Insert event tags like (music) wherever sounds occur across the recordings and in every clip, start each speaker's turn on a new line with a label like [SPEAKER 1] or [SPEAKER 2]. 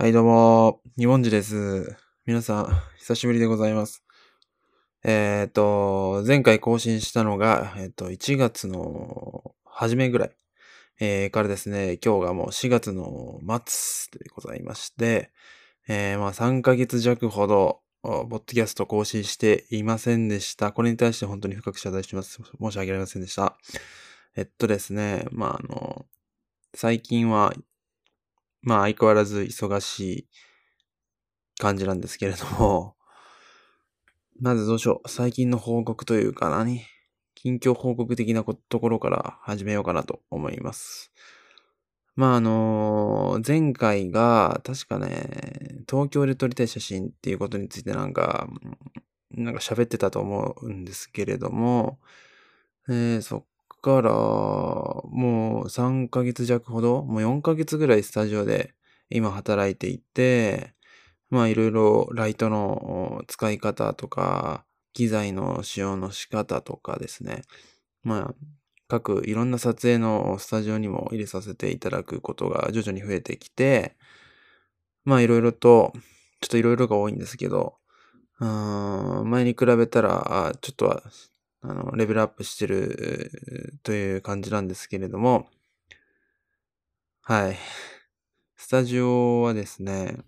[SPEAKER 1] はい、どうも、二文字です。皆さん、久しぶりでございます。えっ、と、前回更新したのが、えっ、と、1月の初めぐらい、えーからですね、今日がもう4月の末でございまして、えまあ3ヶ月弱ほど、おポッドキャスト更新していませんでした。これに対して本当に深く謝罪します。申し訳ありませんでした。えっとですね、まああの、最近は、まあ相変わらず忙しい感じなんですけれども、(laughs) まずどうしよう。最近の報告というか何？近況報告的なところから始めようかなと思います。まああの前回が確かね、東京で撮りたい写真っていうことについてなんか、なんか喋ってたと思うんですけれども、えーそっから、もう3ヶ月弱ほど、もう4ヶ月ぐらいスタジオで今働いていて、まあいろいろライトの使い方とか、機材の使用の仕方とかですね。まあ、各いろんな撮影のスタジオにも入れさせていただくことが徐々に増えてきて、まあいろいろと、ちょっといろいろが多いんですけど、うん前に比べたら、ちょっとは、あの、レベルアップしてるという感じなんですけれども、はい。スタジオはですね、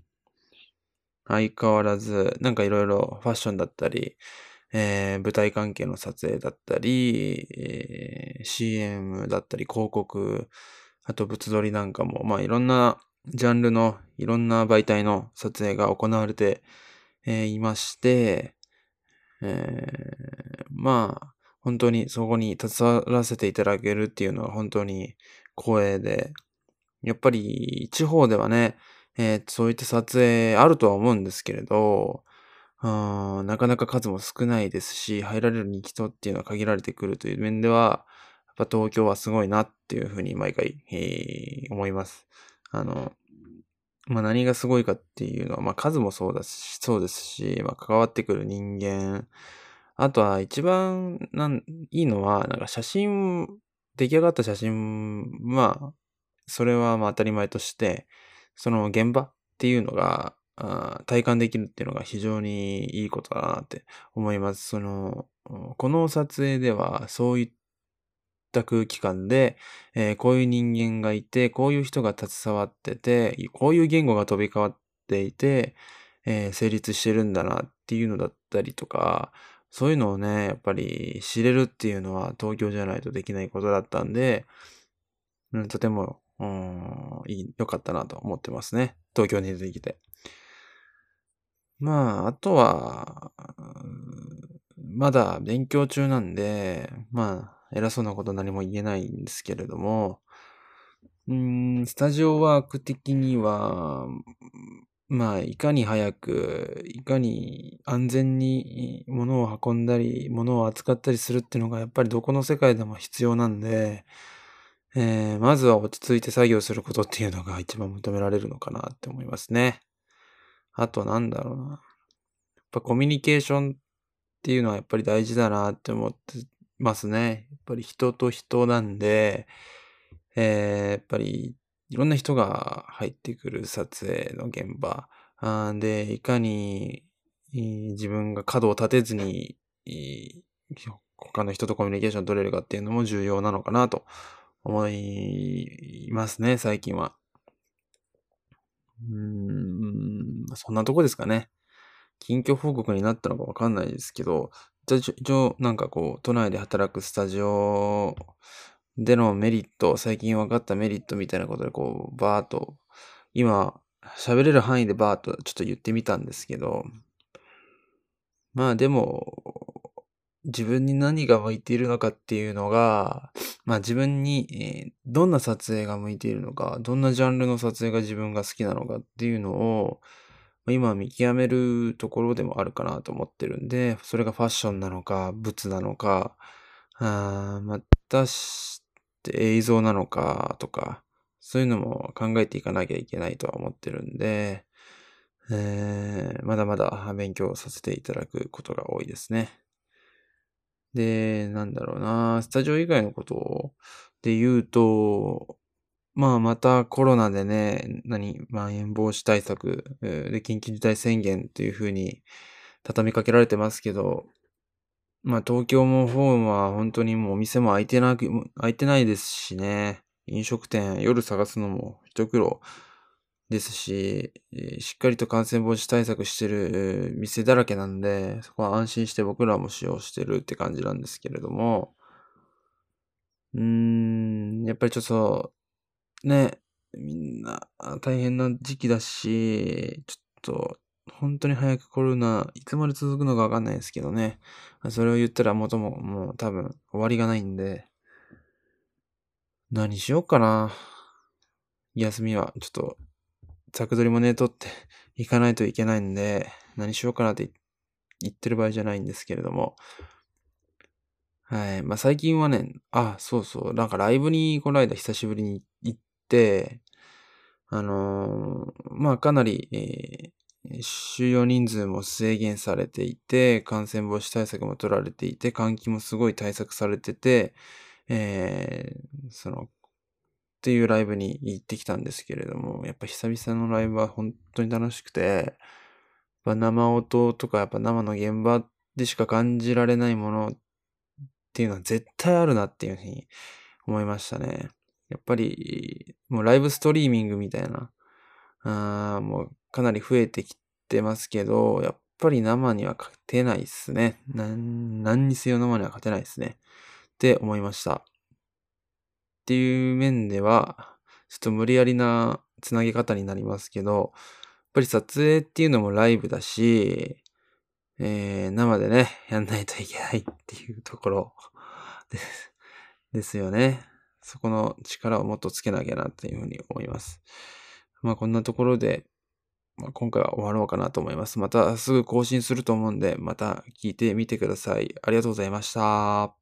[SPEAKER 1] 相変わらず、なんかいろいろファッションだったり、えー舞台関係の撮影だったり、えー CM だったり、広告、あと物撮りなんかも、まあいろんなジャンルのいろんな媒体の撮影が行われて、えーいまして、えーまあ、本当にそこに携わらせていただけるっていうのは本当に光栄で、やっぱり地方ではね、えーそういった撮影あるとは思うんですけれど、あーなかなか数も少ないですし、入られる人っていうのは限られてくるという面では、やっぱ東京はすごいなっていうふうに毎回、えー思います。あの、まあ何がすごいかっていうのは、まあ数もそうだし、そうですし、まあ関わってくる人間、あとは一番なんいいのは、なんか写真、出来上がった写真、まあ、それはまあ当たり前として、その現場っていうのが、あ体感できるっていうのが非常にいいことだなって思います。その、この撮影ではそういった空気感で、えーこういう人間がいて、こういう人が携わってて、こういう言語が飛び交っていて、えー成立してるんだなっていうのだったりとか、そういうのをね、やっぱり知れるっていうのは東京じゃないとできないことだったんで、うん、とても、うん、いい、良かったなと思ってますね。東京に出てきて。まあ、あとは、まだ勉強中なんで、まあ、偉そうなこと何も言えないんですけれども、うん、スタジオワーク的には、まあ、いかに早く、いかに安全に物を運んだり、物を扱ったりするっていうのが、やっぱりどこの世界でも必要なんで、えーまずは落ち着いて作業することっていうのが一番求められるのかなって思いますね。あとなんだろうな。やっぱコミュニケーションっていうのはやっぱり大事だなって思ってますね。やっぱり人と人なんで、えーやっぱりいろんな人が入ってくる撮影の現場で、いかに自分が角を立てずに他の人とコミュニケーション取れるかっていうのも重要なのかなと思いますね、最近は。うーん、そんなとこですかね。近況報告になったのかわかんないですけど、一応なんかこう、都内で働くスタジオでのメリット、最近分かったメリットみたいなことでこう、バーっと、今、喋れる範囲でバーっとちょっと言ってみたんですけど、まあでも、自分に何が向いているのかっていうのが、まあ自分に、えーどんな撮影が向いているのか、どんなジャンルの撮影が自分が好きなのかっていうのを、今見極めるところでもあるかなと思ってるんで、それがファッションなのか、物なのか、あーまたして映像なのかとか、そういうのも考えていかなきゃいけないとは思ってるんで、えーまだまだ勉強させていただくことが多いですね。で、なんだろうな、スタジオ以外のことで言うと、まあ、またコロナでね、何、まん延防止対策、で、緊急事態宣言というふうに畳みかけられてますけど、まあ、東京もホームは本当にもうお店も開いてなく、開いてないですしね。飲食店、夜探すのも一苦労ですし、しっかりと感染防止対策してる店だらけなんで、そこは安心して僕らも使用してるって感じなんですけれども、うーん、やっぱりちょっと、ね、みんな大変な時期だし、ちょっと、本当に早くコロナ、いつまで続くのかわかんないですけどね。それを言ったら元ももう多分終わりがないんで、何しようかな。休みはちょっと、作取りもね、取っていかないといけないんで、何しようかなって言ってる場合じゃないんですけれども。はい。まあ最近はね、あ、そうそう。なんかライブにこの間久しぶりに行って、あのー、まあかなり、えー、収容人数も制限されていて、感染防止対策も取られていて、換気もすごい対策されてて、えー、その、っていうライブに行ってきたんですけれども、やっぱ久々のライブは本当に楽しくて、生音とかやっぱ生の現場でしか感じられないものっていうのは絶対あるなっていうふうに思いましたね。やっぱり、もうライブストリーミングみたいな、あもうかなり増えてきてますけど、やっぱり生には勝てないっすね。何にせよ生には勝てないっすね。って思いました。っていう面では、ちょっと無理やりなつなげ方になりますけど、やっぱり撮影っていうのもライブだし、えー、生でね、やんないといけないっていうところ (laughs) です、ですよね。そこの力をもっとつけなきゃなっていうふうに思います。まあこんなところで、まあ、今回は終わろうかなと思います。またすぐ更新すると思うんで、また聞いてみてください。ありがとうございました。